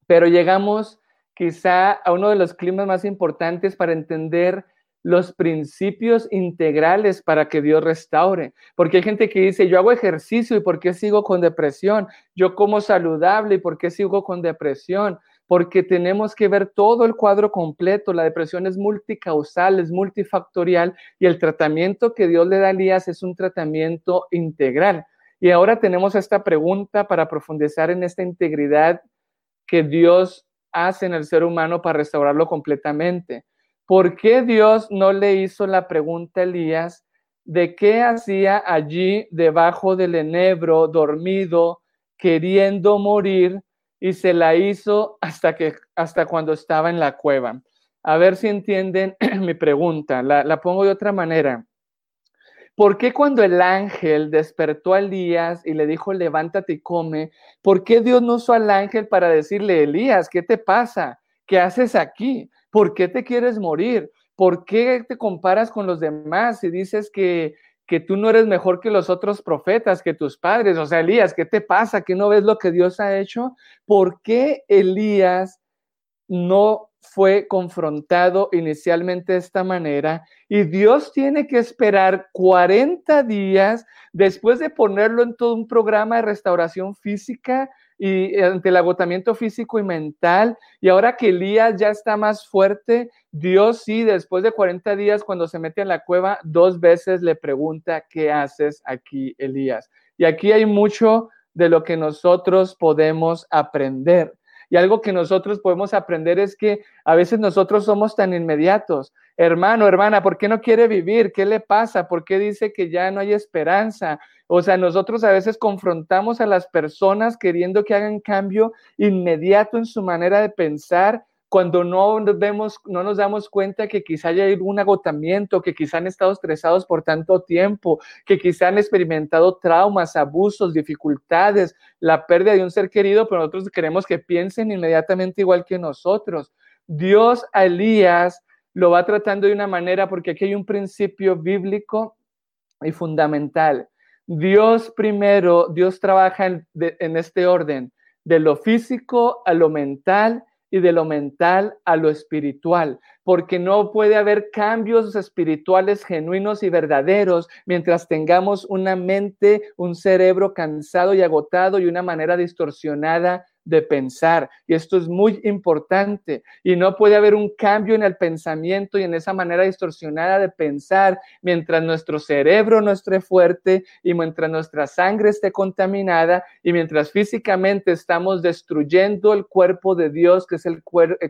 Pero llegamos quizá a uno de los climas más importantes para entender los principios integrales para que Dios restaure. Porque hay gente que dice, yo hago ejercicio y ¿por qué sigo con depresión? Yo como saludable y ¿por qué sigo con depresión? Porque tenemos que ver todo el cuadro completo. La depresión es multicausal, es multifactorial y el tratamiento que Dios le da a Elías es un tratamiento integral. Y ahora tenemos esta pregunta para profundizar en esta integridad que Dios hace en el ser humano para restaurarlo completamente. ¿Por qué Dios no le hizo la pregunta a Elías de qué hacía allí debajo del enebro, dormido, queriendo morir, y se la hizo hasta, que, hasta cuando estaba en la cueva? A ver si entienden (clears throat) mi pregunta. La, la pongo de otra manera. ¿Por qué cuando el ángel despertó a Elías y le dijo, levántate y come, ¿por qué Dios no usó al ángel para decirle, Elías, ¿qué te pasa? ¿Qué haces aquí? ¿Por qué te quieres morir? ¿Por qué te comparas con los demás y dices que, que tú no eres mejor que los otros profetas, que tus padres? O sea, Elías, ¿qué te pasa? ¿Que no ves lo que Dios ha hecho? ¿Por qué Elías no fue confrontado inicialmente de esta manera y Dios tiene que esperar 40 días después de ponerlo en todo un programa de restauración física y ante el agotamiento físico y mental. Y ahora que Elías ya está más fuerte, Dios sí, después de 40 días, cuando se mete en la cueva, dos veces le pregunta, ¿qué haces aquí, Elías? Y aquí hay mucho de lo que nosotros podemos aprender. Y algo que nosotros podemos aprender es que a veces nosotros somos tan inmediatos. Hermano, hermana, ¿por qué no quiere vivir? ¿Qué le pasa? ¿Por qué dice que ya no hay esperanza? O sea, nosotros a veces confrontamos a las personas queriendo que hagan cambio inmediato en su manera de pensar cuando no vemos, no nos damos cuenta que quizá haya un agotamiento, que quizá han estado estresados por tanto tiempo, que quizá han experimentado traumas, abusos, dificultades, la pérdida de un ser querido, pero nosotros queremos que piensen inmediatamente igual que nosotros. Dios a Elías lo va tratando de una manera porque aquí hay un principio bíblico y fundamental. Dios primero, Dios trabaja en este orden, de lo físico a lo mental y de lo mental a lo espiritual, porque no puede haber cambios espirituales genuinos y verdaderos mientras tengamos una mente, un cerebro cansado y agotado y una manera distorsionada de pensar. Y esto es muy importante. Y no puede haber un cambio en el pensamiento y en esa manera distorsionada de pensar mientras nuestro cerebro no esté fuerte y mientras nuestra sangre esté contaminada y mientras físicamente estamos destruyendo el cuerpo de Dios, que es el,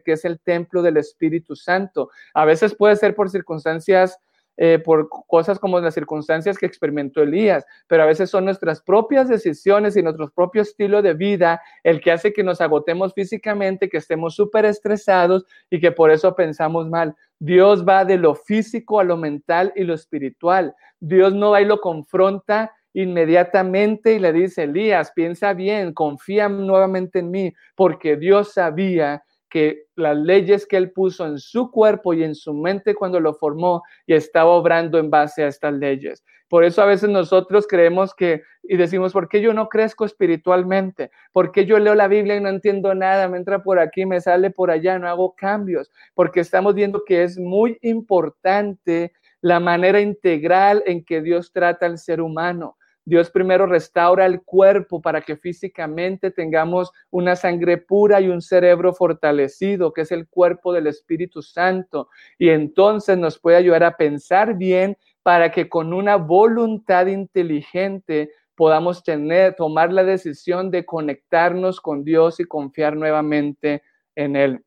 que es el templo del Espíritu Santo. A veces puede ser por circunstancias eh, por cosas como las circunstancias que experimentó Elías, pero a veces son nuestras propias decisiones y nuestro propio estilo de vida el que hace que nos agotemos físicamente, que estemos súper estresados y que por eso pensamos mal. Dios va de lo físico a lo mental y lo espiritual. Dios no va y lo confronta inmediatamente y le dice, Elías, piensa bien, confía nuevamente en mí, porque Dios sabía que las leyes que él puso en su cuerpo y en su mente cuando lo formó y estaba obrando en base a estas leyes. Por eso a veces nosotros creemos que y decimos, ¿por qué yo no crezco espiritualmente? ¿Por qué yo leo la Biblia y no entiendo nada? Me entra por aquí, me sale por allá, no hago cambios. Porque estamos viendo que es muy importante la manera integral en que Dios trata al ser humano. Dios primero restaura el cuerpo para que físicamente tengamos una sangre pura y un cerebro fortalecido, que es el cuerpo del Espíritu Santo. Y entonces nos puede ayudar a pensar bien para que con una voluntad inteligente podamos tener, tomar la decisión de conectarnos con Dios y confiar nuevamente en Él.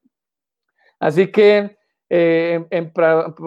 Así que eh, en,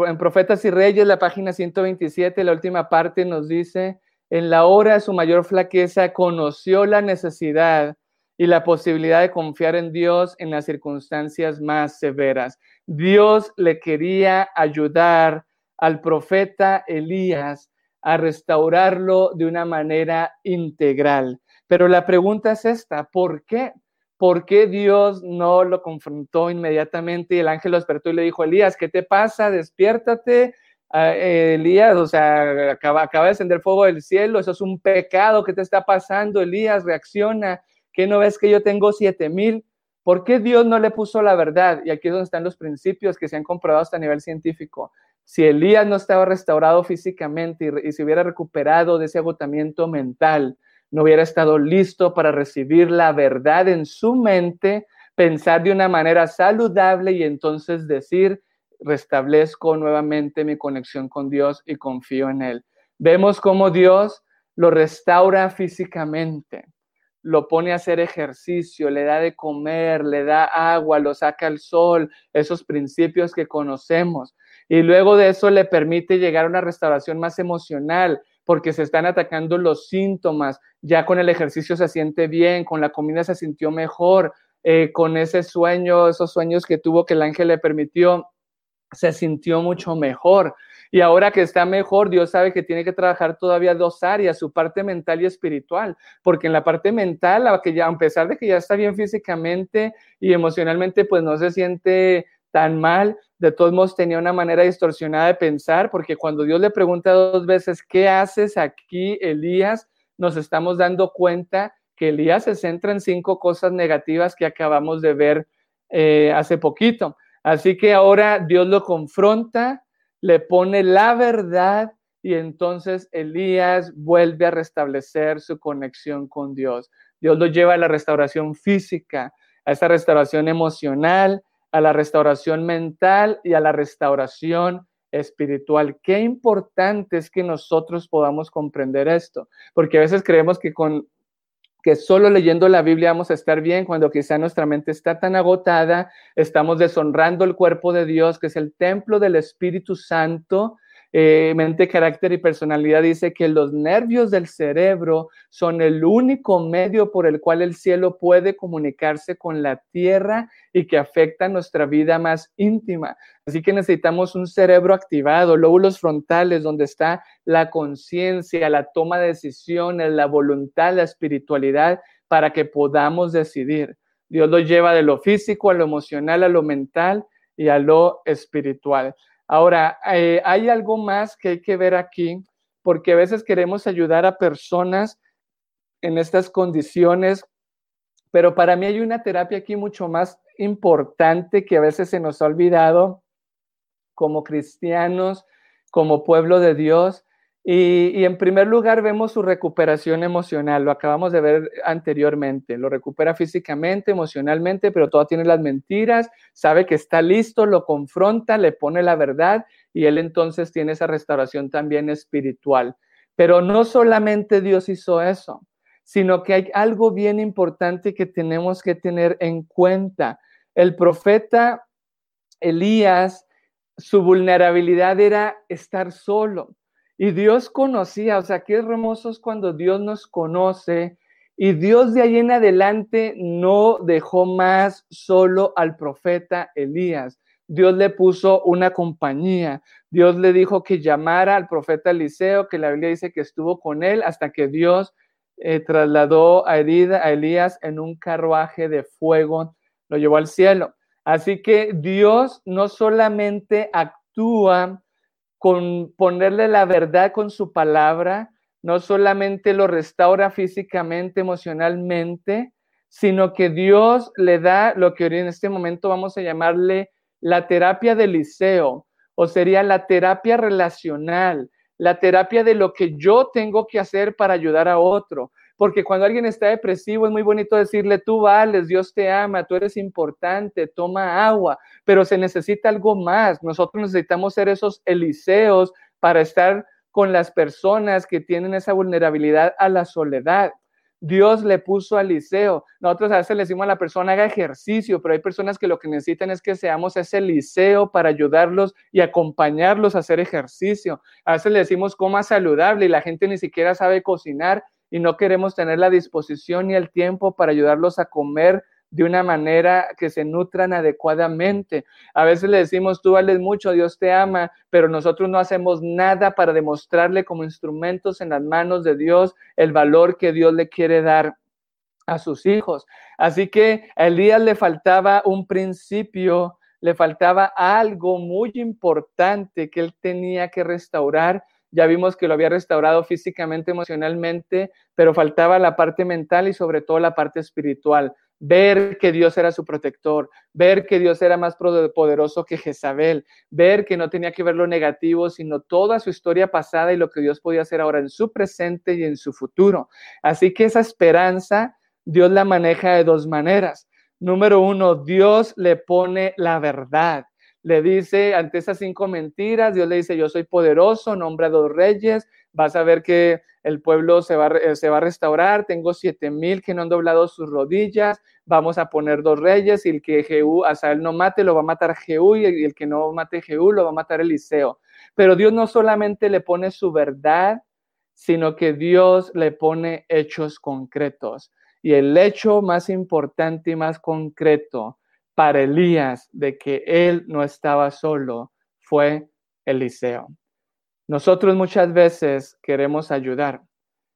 en Profetas y Reyes, la página 127, la última parte nos dice, en la hora de su mayor flaqueza, conoció la necesidad y la posibilidad de confiar en Dios en las circunstancias más severas. Dios le quería ayudar al profeta Elías a restaurarlo de una manera integral. Pero la pregunta es esta, ¿por qué? ¿Por qué Dios no lo confrontó inmediatamente y el ángel lo despertó y le dijo, Elías, ¿qué te pasa? Despiértate, Elías, o sea, acaba, de descender fuego del cielo, eso es un pecado que te está pasando, Elías, reacciona, ¿qué no ves que yo tengo siete mil? ¿Por qué Dios no le puso la verdad? Y aquí es donde están los principios que se han comprobado hasta a nivel científico. Si Elías no estaba restaurado físicamente y, y se hubiera recuperado de ese agotamiento mental, no hubiera estado listo para recibir la verdad en su mente, pensar de una manera saludable y entonces decir, restablezco nuevamente mi conexión con Dios y confío en Él. Vemos cómo Dios lo restaura físicamente, lo pone a hacer ejercicio, le da de comer, le da agua, lo saca al sol, esos principios que conocemos. Y luego de eso le permite llegar a una restauración más emocional, porque se están atacando los síntomas. Ya con el ejercicio se siente bien, con la comida se sintió mejor, eh, con ese sueño, esos sueños que tuvo que el ángel le permitió, se sintió mucho mejor. Y ahora que está mejor, Dios sabe que tiene que trabajar todavía dos áreas, su parte mental y espiritual, porque en la parte mental, a, que ya, a pesar de que ya está bien físicamente y emocionalmente, pues no se siente tan mal, de todos modos tenía una manera distorsionada de pensar, porque cuando Dios le pregunta dos veces, ¿qué haces aquí, Elías? Nos estamos dando cuenta que Elías se centra en cinco cosas negativas que acabamos de ver eh, hace poquito. Así que ahora Dios lo confronta, le pone la verdad y entonces Elías vuelve a restablecer su conexión con Dios. Dios lo lleva a la restauración física, a esa restauración emocional, a la restauración mental y a la restauración espiritual. Qué importante es que nosotros podamos comprender esto, porque a veces creemos que con que solo leyendo la Biblia vamos a estar bien cuando quizá nuestra mente está tan agotada, estamos deshonrando el cuerpo de Dios, que es el templo del Espíritu Santo, eh, mente, carácter y personalidad dice que los nervios del cerebro son el único medio por el cual el cielo puede comunicarse con la tierra y que afecta nuestra vida más íntima. Así que necesitamos un cerebro activado, lóbulos frontales, donde está la conciencia, la toma de decisiones, la voluntad, la espiritualidad, para que podamos decidir. Dios lo lleva de lo físico a lo emocional, a lo mental y a lo espiritual. Ahora, eh, hay algo más que hay que ver aquí, porque a veces queremos ayudar a personas en estas condiciones, pero para mí hay una terapia aquí mucho más importante que a veces se nos ha olvidado como cristianos, como pueblo de Dios, y, en primer lugar vemos su recuperación emocional, lo acabamos de ver anteriormente, lo recupera físicamente, emocionalmente, pero todo tiene las mentiras, sabe que está listo, lo confronta, le pone la verdad y él entonces tiene esa restauración también espiritual. Pero no solamente Dios hizo eso, sino que hay algo bien importante que tenemos que tener en cuenta. El profeta Elías, su vulnerabilidad era estar solo y Dios conocía, o sea, qué hermoso cuando Dios nos conoce y Dios de ahí en adelante no dejó más solo al profeta Elías. Dios le puso una compañía. Dios le dijo que llamara al profeta Eliseo, que la Biblia dice que estuvo con él hasta que Dios eh, trasladó a, a Elías en un carruaje de fuego, lo llevó al cielo. Así que Dios no solamente actúa con ponerle la verdad con su palabra, no solamente lo restaura físicamente, emocionalmente, sino que Dios le da lo que en este momento vamos a llamarle la terapia del liceo, o sería la terapia relacional, la terapia de lo que yo tengo que hacer para ayudar a otro. Porque cuando alguien está depresivo es muy bonito decirle, tú vales, Dios te ama, tú eres importante, toma agua, pero se necesita algo más. Nosotros necesitamos ser esos eliseos para estar con las personas que tienen esa vulnerabilidad a la soledad. Dios le puso a Eliseo. Nosotros a veces le decimos a la persona haga ejercicio, pero hay personas que lo que necesitan es que seamos ese liceo para ayudarlos y acompañarlos a hacer ejercicio. A veces le decimos coma saludable y la gente ni siquiera sabe cocinar y no queremos tener la disposición ni el tiempo para ayudarlos a comer de una manera que se nutran adecuadamente. A veces le decimos, tú vales mucho, Dios te ama, pero nosotros no hacemos nada para demostrarle como instrumentos en las manos de Dios el valor que Dios le quiere dar a sus hijos. Así que a Elías le faltaba un principio, le faltaba algo muy importante que él tenía que restaurar ya vimos que lo había restaurado físicamente, emocionalmente, pero faltaba la parte mental y sobre todo la parte espiritual. Ver que Dios era su protector, ver que Dios era más poderoso que Jezabel, ver que no tenía que ver lo negativo, sino toda su historia pasada y lo que Dios podía hacer ahora en su presente y en su futuro. Así que esa esperanza Dios la maneja de dos maneras. Número uno, Dios le pone la verdad le dice, ante esas cinco mentiras, Dios le dice, yo soy poderoso, nombra dos reyes, vas a ver que el pueblo se va, eh, se va a restaurar, tengo siete mil que no han doblado sus rodillas, vamos a poner dos reyes y el que Jehú, él no mate, lo va a matar Jehú y el que no mate Jehú, lo va a matar Eliseo. Pero Dios no solamente le pone su verdad, sino que Dios le pone hechos concretos. Y el hecho más importante y más concreto para Elías de que él no estaba solo fue Eliseo. Nosotros muchas veces queremos ayudar,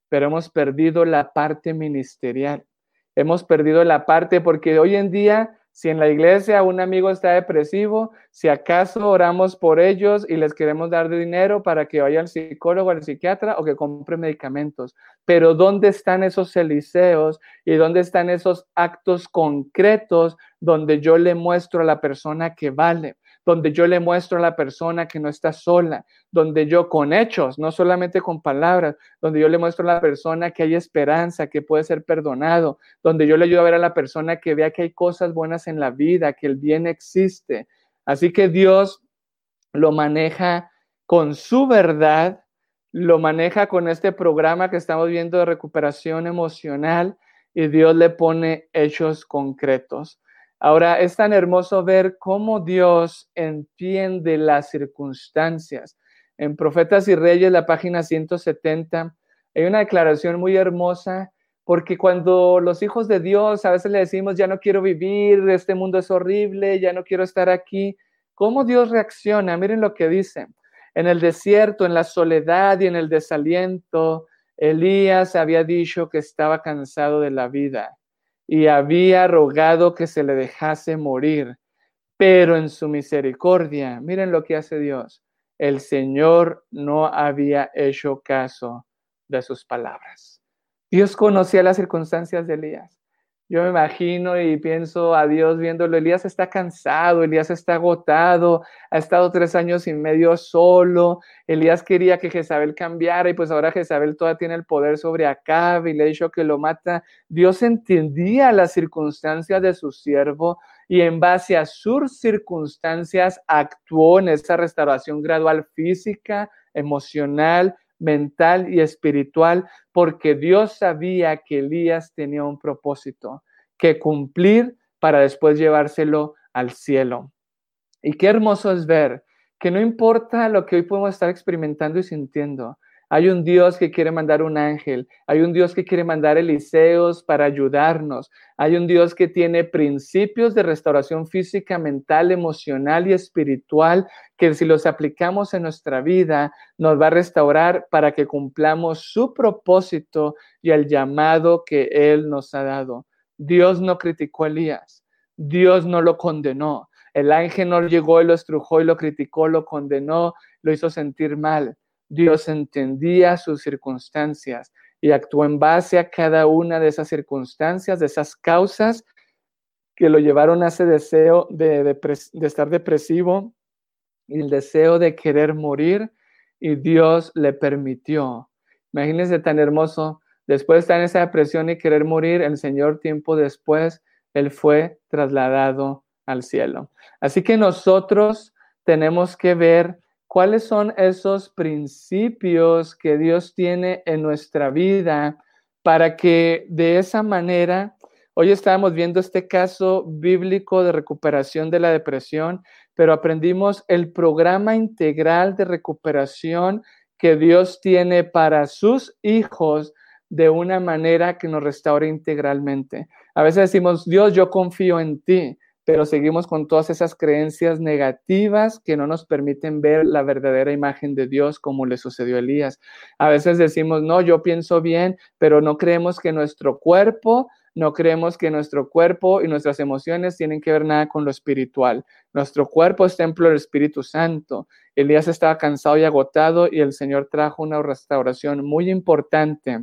pero hemos perdido la parte ministerial. Hemos perdido la parte porque hoy en día si en la iglesia un amigo está depresivo, si acaso oramos por ellos y les queremos dar dinero para que vaya al psicólogo, al psiquiatra o que compre medicamentos. Pero ¿dónde están esos eliseos y dónde están esos actos concretos donde yo le muestro a la persona que vale? Donde yo le muestro a la persona que no está sola, donde yo con hechos, no solamente con palabras, donde yo le muestro a la persona que hay esperanza, que puede ser perdonado, donde yo le ayudo a ver a la persona que vea que hay cosas buenas en la vida, que el bien existe. Así que Dios lo maneja con su verdad, lo maneja con este programa que estamos viendo de recuperación emocional y Dios le pone hechos concretos. Ahora es tan hermoso ver cómo Dios entiende las circunstancias. En Profetas y Reyes, la página 170, hay una declaración muy hermosa porque cuando los hijos de Dios a veces le decimos, ya no quiero vivir, este mundo es horrible, ya no quiero estar aquí, ¿cómo Dios reacciona? Miren lo que dice. En el desierto, en la soledad y en el desaliento, Elías había dicho que estaba cansado de la vida y había rogado que se le dejase morir. Pero en su misericordia, miren lo que hace Dios, el Señor no había hecho caso de sus palabras. Dios conocía las circunstancias de Elías. Yo me imagino y pienso a Dios viéndolo. Elías está cansado, Elías está agotado, ha estado tres años y medio solo. Elías quería que Jezabel cambiara y pues ahora Jezabel todavía tiene el poder sobre Acab y le ha dicho que lo mata. Dios entendía las circunstancias de su siervo y en base a sus circunstancias actuó en esa restauración gradual física, emocional, mental y espiritual, porque Dios sabía que Elías tenía un propósito que cumplir para después llevárselo al cielo. Y qué hermoso es ver que no importa lo que hoy podemos estar experimentando y sintiendo, hay un Dios que quiere mandar un ángel, hay un Dios que quiere mandar Eliseos para ayudarnos, hay un Dios que tiene principios de restauración física, mental, emocional y espiritual que si los aplicamos en nuestra vida nos va a restaurar para que cumplamos su propósito y el llamado que Él nos ha dado. Dios no criticó a Elías, Dios no lo condenó. El ángel no llegó y lo estrujó y lo criticó, lo condenó, lo hizo sentir mal. Dios entendía sus circunstancias y actuó en base a cada una de esas circunstancias, de esas causas que lo llevaron a ese deseo de, estar depresivo y el deseo de querer morir y Dios le permitió. Imagínense tan hermoso, después de estar en esa depresión y querer morir, el Señor tiempo después, Él fue trasladado al cielo. Así que nosotros tenemos que ver cuáles son esos principios que Dios tiene en nuestra vida para que de esa manera, hoy estábamos viendo este caso bíblico de recuperación de la depresión, pero aprendimos el programa integral de recuperación que Dios tiene para sus hijos de una manera que nos restaure integralmente. A veces decimos, Dios, yo confío en ti pero seguimos con todas esas creencias negativas que no nos permiten ver la verdadera imagen de Dios como le sucedió a Elías. A veces decimos, no, yo pienso bien, pero no creemos que nuestro cuerpo, no creemos que nuestro cuerpo y nuestras emociones tienen que ver nada con lo espiritual. Nuestro cuerpo es templo del Espíritu Santo. Elías estaba cansado y agotado y el Señor trajo una restauración muy importante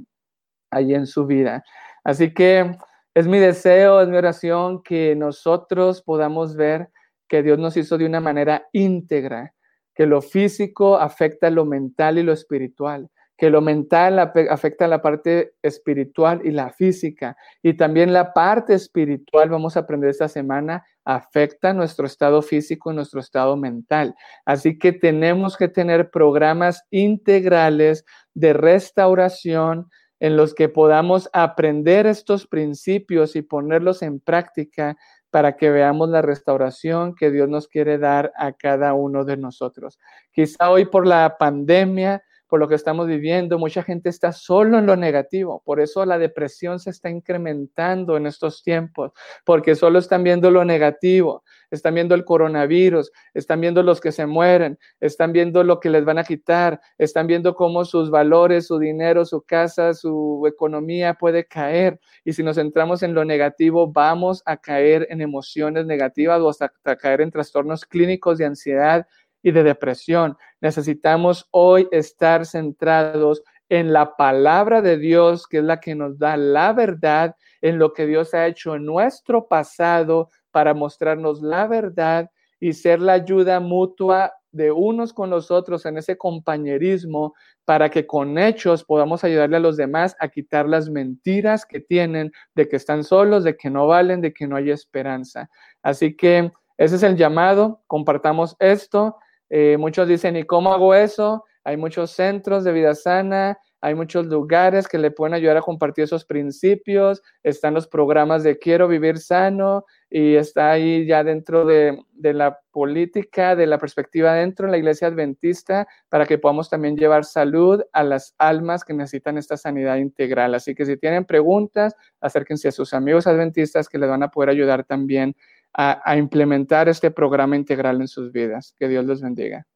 allí en su vida. Así que es mi deseo, es mi oración que nosotros podamos ver que Dios nos hizo de una manera íntegra, que lo físico afecta lo mental y lo espiritual, que lo mental afecta la parte espiritual y la física, y también la parte espiritual, vamos a aprender esta semana, afecta nuestro estado físico y nuestro estado mental. Así que tenemos que tener programas integrales de restauración, en los que podamos aprender estos principios y ponerlos en práctica para que veamos la restauración que Dios nos quiere dar a cada uno de nosotros. Quizá hoy por la pandemia por lo que estamos viviendo. Mucha gente está solo en lo negativo, por eso la depresión se está incrementando en estos tiempos, porque solo están viendo lo negativo, están viendo el coronavirus, están viendo los que se mueren, están viendo lo que les van a quitar, están viendo cómo sus valores, su dinero, su casa, su economía puede caer. Y si nos centramos en lo negativo, vamos a caer en emociones negativas o hasta caer en trastornos clínicos de ansiedad y de depresión. Necesitamos hoy estar centrados en la palabra de Dios, que es la que nos da la verdad, en lo que Dios ha hecho en nuestro pasado para mostrarnos la verdad y ser la ayuda mutua de unos con los otros en ese compañerismo para que con hechos podamos ayudarle a los demás a quitar las mentiras que tienen de que están solos, de que no valen, de que no hay esperanza. Así que ese es el llamado, compartamos esto. Eh, muchos dicen, ¿y cómo hago eso? Hay muchos centros de vida sana, hay muchos lugares que le pueden ayudar a compartir esos principios, están los programas de Quiero Vivir Sano y está ahí ya dentro de, la política, de la perspectiva dentro de la iglesia adventista, para que podamos también llevar salud a las almas que necesitan esta sanidad integral. Así que si tienen preguntas, acérquense a sus amigos adventistas que les van a poder ayudar también a, a implementar este programa integral en sus vidas. Que Dios los bendiga.